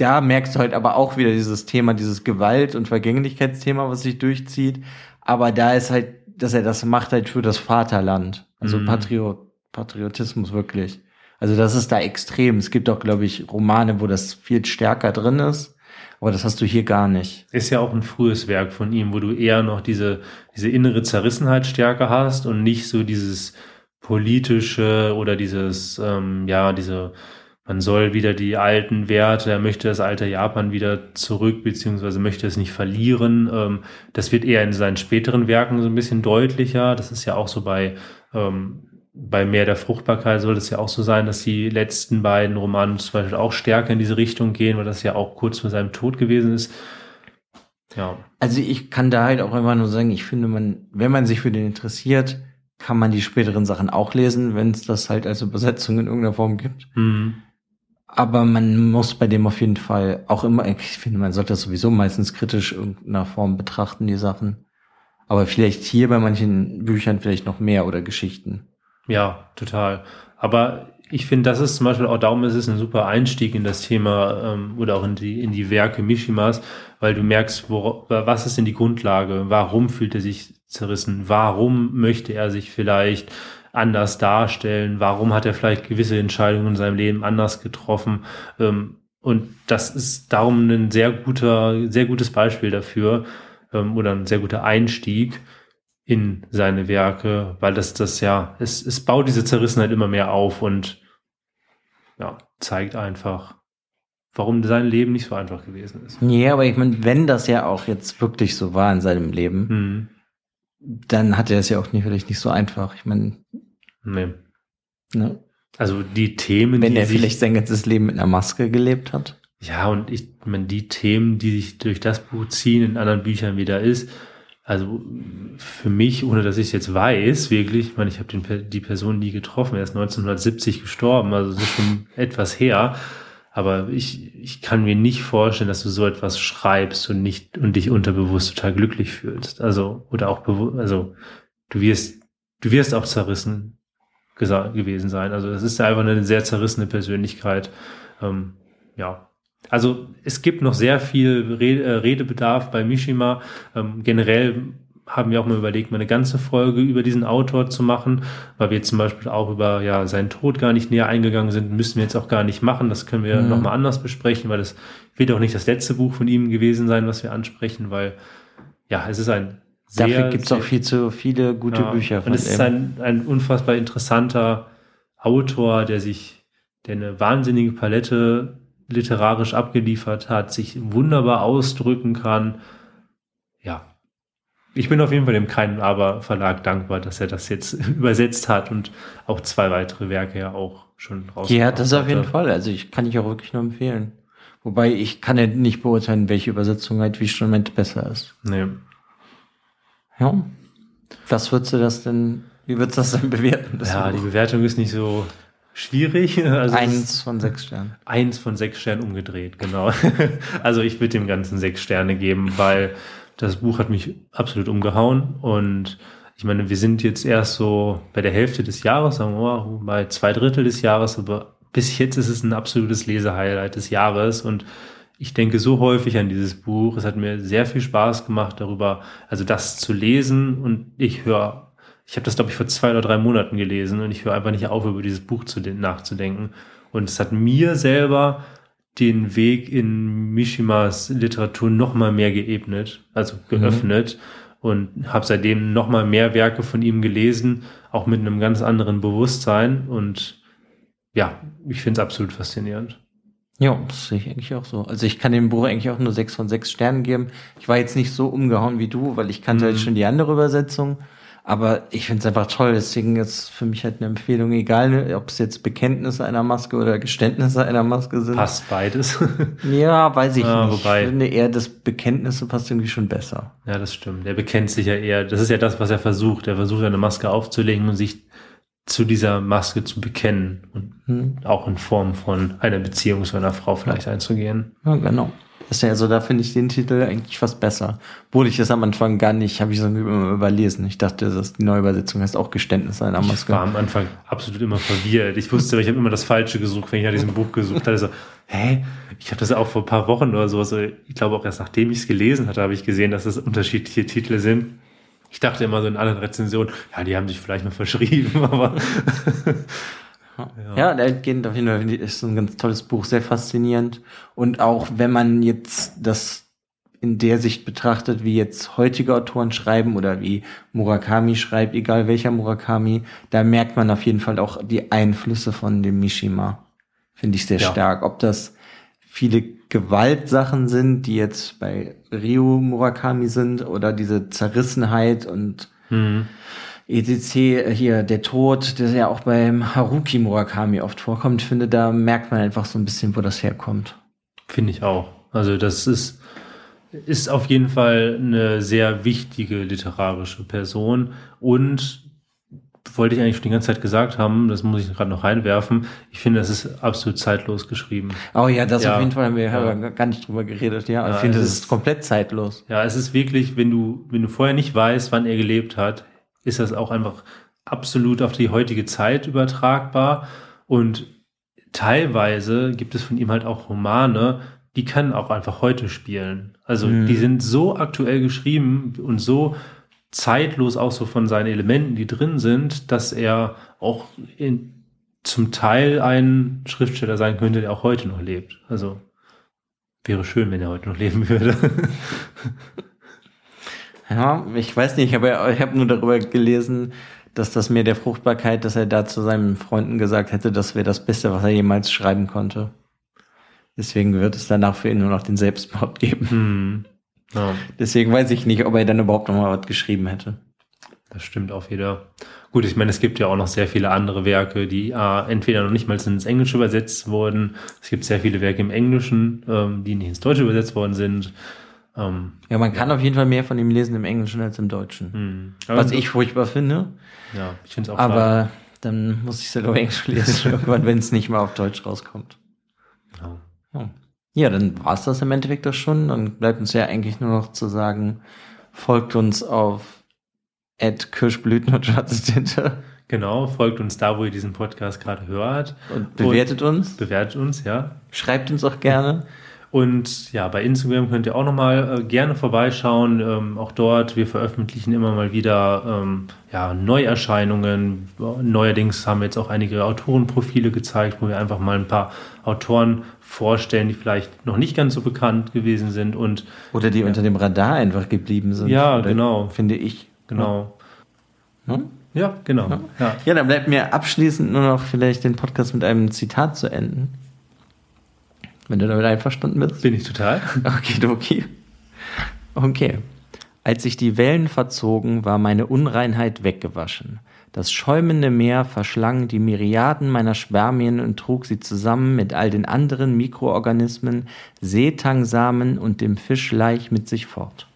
da merkst du halt aber auch wieder dieses Thema, dieses Gewalt- und Vergänglichkeitsthema, was sich durchzieht. Aber da ist halt, dass er das macht halt für das Vaterland. Also mhm. Patriot, Patriotismus wirklich. Also das ist da extrem. Es gibt auch, glaube ich, Romane, wo das viel stärker drin ist. Aber das hast du hier gar nicht. Ist ja auch ein frühes Werk von ihm, wo du eher noch diese, diese innere Zerrissenheit stärker hast und nicht so dieses politische oder dieses, ähm, ja, diese man soll wieder die alten Werte, er möchte das alte Japan wieder zurück, beziehungsweise möchte es nicht verlieren. Ähm, das wird eher in seinen späteren Werken so ein bisschen deutlicher. Das ist ja auch so bei, ähm, bei Meer der Fruchtbarkeit soll es ja auch so sein, dass die letzten beiden Romane zum Beispiel auch stärker in diese Richtung gehen, weil das ja auch kurz vor seinem Tod gewesen ist. Ja. Also ich kann da halt auch einfach nur sagen, ich finde man, wenn man sich für den interessiert, kann man die späteren Sachen auch lesen, wenn es das halt als Übersetzung in irgendeiner Form gibt. Mhm. Aber man muss bei dem auf jeden Fall auch immer, ich finde, man sollte das sowieso meistens kritisch in irgendeiner Form betrachten, die Sachen. Aber vielleicht hier bei manchen Büchern vielleicht noch mehr oder Geschichten. Ja, total. Aber ich finde, das ist zum Beispiel auch darum ist es ein super Einstieg in das Thema ähm, oder auch in die, in die Werke Mishimas, weil du merkst, wo, was ist denn die Grundlage? Warum fühlt er sich zerrissen? Warum möchte er sich vielleicht anders darstellen? Warum hat er vielleicht gewisse Entscheidungen in seinem Leben anders getroffen? Ähm, und das ist darum ein sehr guter, sehr gutes Beispiel dafür ähm, oder ein sehr guter Einstieg in seine Werke, weil das das ja, es, es baut diese Zerrissenheit immer mehr auf und ja, zeigt einfach, warum sein Leben nicht so einfach gewesen ist. Ja, aber ich meine, wenn das ja auch jetzt wirklich so war in seinem Leben, hm dann hat er es ja auch nicht, vielleicht nicht so einfach. Ich meine. Nee. Ne? Also die Themen. Wenn er vielleicht sein ganzes Leben mit einer Maske gelebt hat. Ja, und ich meine, die Themen, die sich durch das Buch ziehen, in anderen Büchern wieder ist, also für mich, ohne dass ich es jetzt weiß, wirklich, ich meine, ich habe die Person nie getroffen, er ist 1970 gestorben, also das ist schon etwas her. Aber ich, ich kann mir nicht vorstellen, dass du so etwas schreibst und nicht und dich unterbewusst total glücklich fühlst. Also, oder auch also du wirst, du wirst auch zerrissen gewesen sein. Also das ist einfach eine sehr zerrissene Persönlichkeit. Ähm, ja. Also es gibt noch sehr viel äh, Redebedarf bei Mishima. Ähm, generell haben wir auch mal überlegt, mal eine ganze Folge über diesen Autor zu machen, weil wir zum Beispiel auch über ja, seinen Tod gar nicht näher eingegangen sind, müssen wir jetzt auch gar nicht machen. Das können wir mhm. nochmal anders besprechen, weil das wird auch nicht das letzte Buch von ihm gewesen sein, was wir ansprechen, weil ja, es ist ein sehr, Dafür gibt es auch viel zu viele gute ja, Bücher von Und es ist ein, ein unfassbar interessanter Autor, der sich, der eine wahnsinnige Palette literarisch abgeliefert hat, sich wunderbar ausdrücken kann. Ja, ich bin auf jeden Fall dem Kein Aber Verlag dankbar, dass er das jetzt übersetzt hat und auch zwei weitere Werke ja auch schon rausgebracht Ja, das ist auf jeden Fall. Also ich kann ich auch wirklich nur empfehlen. Wobei ich kann ja nicht beurteilen, welche Übersetzung halt wie schon besser ist. Nee. Ja. Was würdest du das denn, wie würdest du das denn bewerten? Das ja, Buch? die Bewertung ist nicht so schwierig. Also eins von sechs Sternen. Eins von sechs Sternen umgedreht, genau. also ich würde dem Ganzen sechs Sterne geben, weil das Buch hat mich absolut umgehauen und ich meine, wir sind jetzt erst so bei der Hälfte des Jahres, sagen wir mal, bei zwei Drittel des Jahres, aber bis jetzt ist es ein absolutes Lesehighlight des Jahres und ich denke so häufig an dieses Buch. Es hat mir sehr viel Spaß gemacht, darüber, also das zu lesen und ich höre, ich habe das glaube ich vor zwei oder drei Monaten gelesen und ich höre einfach nicht auf, über dieses Buch zu, nachzudenken. Und es hat mir selber den Weg in Mishimas Literatur noch mal mehr geebnet, also geöffnet. Mhm. und habe seitdem noch mal mehr Werke von ihm gelesen, auch mit einem ganz anderen Bewusstsein und ja, ich finde es absolut faszinierend. Ja, das sehe ich eigentlich auch so. Also ich kann dem Buch eigentlich auch nur sechs von sechs Sternen geben. Ich war jetzt nicht so umgehauen wie du, weil ich kannte mhm. halt schon die andere Übersetzung. Aber ich finde es einfach toll. Deswegen ist für mich halt eine Empfehlung, egal ne, ob es jetzt Bekenntnisse einer Maske oder Geständnisse einer Maske sind. Passt beides. ja, weiß ich ja, nicht. Wobei, ich finde eher, das Bekenntnisse passt irgendwie schon besser. Ja, das stimmt. Der bekennt sich ja eher. Das ist ja das, was er versucht. Er versucht eine Maske aufzulegen und sich zu dieser Maske zu bekennen und hm. auch in Form von einer Beziehung zu einer Frau vielleicht einzugehen. Ja, genau. Ist ja, also da finde ich den Titel eigentlich fast besser. Obwohl ich das am Anfang gar nicht, habe ich so überlesen. Ich dachte, dass die Neuübersetzung heißt auch Geständnis einer Maske. Ich war am Anfang absolut immer verwirrt. Ich wusste, ich habe immer das Falsche gesucht, wenn ich nach diesem Buch gesucht hatte. So, hä? Ich habe das auch vor ein paar Wochen oder so, also ich glaube auch erst nachdem ich es gelesen hatte, habe ich gesehen, dass es das unterschiedliche Titel sind. Ich dachte immer so in anderen Rezensionen, ja, die haben sich vielleicht mal verschrieben, aber. Ja, ja der geht auf jeden Fall ist ein ganz tolles Buch, sehr faszinierend. Und auch wenn man jetzt das in der Sicht betrachtet, wie jetzt heutige Autoren schreiben oder wie Murakami schreibt, egal welcher Murakami, da merkt man auf jeden Fall auch die Einflüsse von dem Mishima. Finde ich sehr ja. stark. Ob das viele Gewaltsachen sind, die jetzt bei Ryo Murakami sind oder diese Zerrissenheit und mhm. Etc. hier der Tod, der ja auch beim Haruki Murakami oft vorkommt, finde, da merkt man einfach so ein bisschen, wo das herkommt. Finde ich auch. Also das ist ist auf jeden Fall eine sehr wichtige literarische Person und wollte ich eigentlich schon die ganze Zeit gesagt haben, das muss ich gerade noch reinwerfen. Ich finde, das ist absolut zeitlos geschrieben. Oh ja, das ja, auf jeden Fall haben wir ja. gar nicht drüber geredet, ja. ja ich finde, das ist, ist komplett zeitlos. Ja, es ist wirklich, wenn du, wenn du vorher nicht weißt, wann er gelebt hat, ist das auch einfach absolut auf die heutige Zeit übertragbar. Und teilweise gibt es von ihm halt auch Romane, die können auch einfach heute spielen. Also mhm. die sind so aktuell geschrieben und so zeitlos auch so von seinen Elementen, die drin sind, dass er auch in, zum Teil ein Schriftsteller sein könnte, der auch heute noch lebt. Also wäre schön, wenn er heute noch leben würde. ja, ich weiß nicht, aber ich habe nur darüber gelesen, dass das mir der Fruchtbarkeit, dass er da zu seinen Freunden gesagt hätte, das wäre das Beste, was er jemals schreiben konnte. Deswegen wird es danach für ihn nur noch den Selbstmord geben. Hm. Ja. Deswegen weiß ich nicht, ob er dann überhaupt noch mal was geschrieben hätte. Das stimmt auch wieder. Gut, ich meine, es gibt ja auch noch sehr viele andere Werke, die äh, entweder noch nicht mal ins Englische übersetzt wurden. Es gibt sehr viele Werke im Englischen, ähm, die nicht ins Deutsche übersetzt worden sind. Ähm, ja, man kann auf jeden Fall mehr von ihm lesen im Englischen als im Deutschen. Hm. Was ich furchtbar finde. Ja, ich finde es auch Aber schade. dann muss ich es ja halt auf Englisch lesen, irgendwann, wenn es nicht mal auf Deutsch rauskommt. Ja. ja. Ja, dann war es das im Endeffekt doch schon. Dann bleibt uns ja eigentlich nur noch zu sagen, folgt uns auf Ed Kirschblüten und schwarze Tinte. Genau, folgt uns da, wo ihr diesen Podcast gerade hört. Und bewertet und uns. Bewertet uns, ja. Schreibt uns auch gerne. Und ja, bei Instagram könnt ihr auch nochmal äh, gerne vorbeischauen. Ähm, auch dort, wir veröffentlichen immer mal wieder ähm, ja, Neuerscheinungen. Neuerdings haben wir jetzt auch einige Autorenprofile gezeigt, wo wir einfach mal ein paar Autoren vorstellen, die vielleicht noch nicht ganz so bekannt gewesen sind und oder die ja. unter dem Radar einfach geblieben sind. Ja, oder, genau. Finde ich. Genau. Hm? Ja, genau. Ja. Ja. ja, dann bleibt mir abschließend nur noch vielleicht den Podcast mit einem Zitat zu enden. Wenn du damit einverstanden bist. Bin ich total. Okay, okay. Okay. Als sich die Wellen verzogen, war meine Unreinheit weggewaschen. Das schäumende Meer verschlang die Myriaden meiner Spermien und trug sie zusammen mit all den anderen Mikroorganismen, Seetangsamen und dem Fischleich mit sich fort.